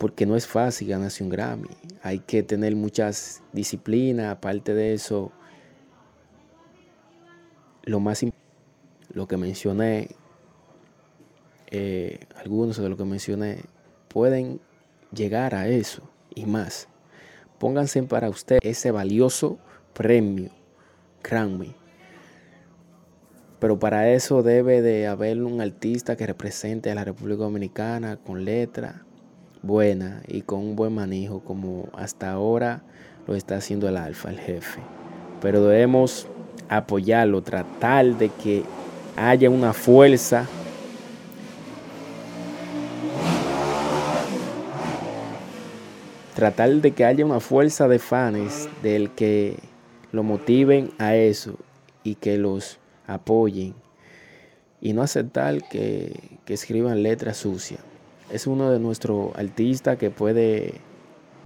porque no es fácil ganarse un Grammy. Hay que tener muchas disciplinas, aparte de eso, lo más lo que mencioné, eh, algunos de lo que mencioné, pueden llegar a eso y más. Pónganse para usted ese valioso premio Grammy. Pero para eso debe de haber un artista que represente a la República Dominicana con letra buena y con un buen manejo como hasta ahora lo está haciendo el Alfa, el jefe. Pero debemos apoyarlo, tratar de que haya una fuerza tratar de que haya una fuerza de fans del que lo motiven a eso y que los apoyen y no aceptar que, que escriban letras sucias. Es uno de nuestros artistas que puede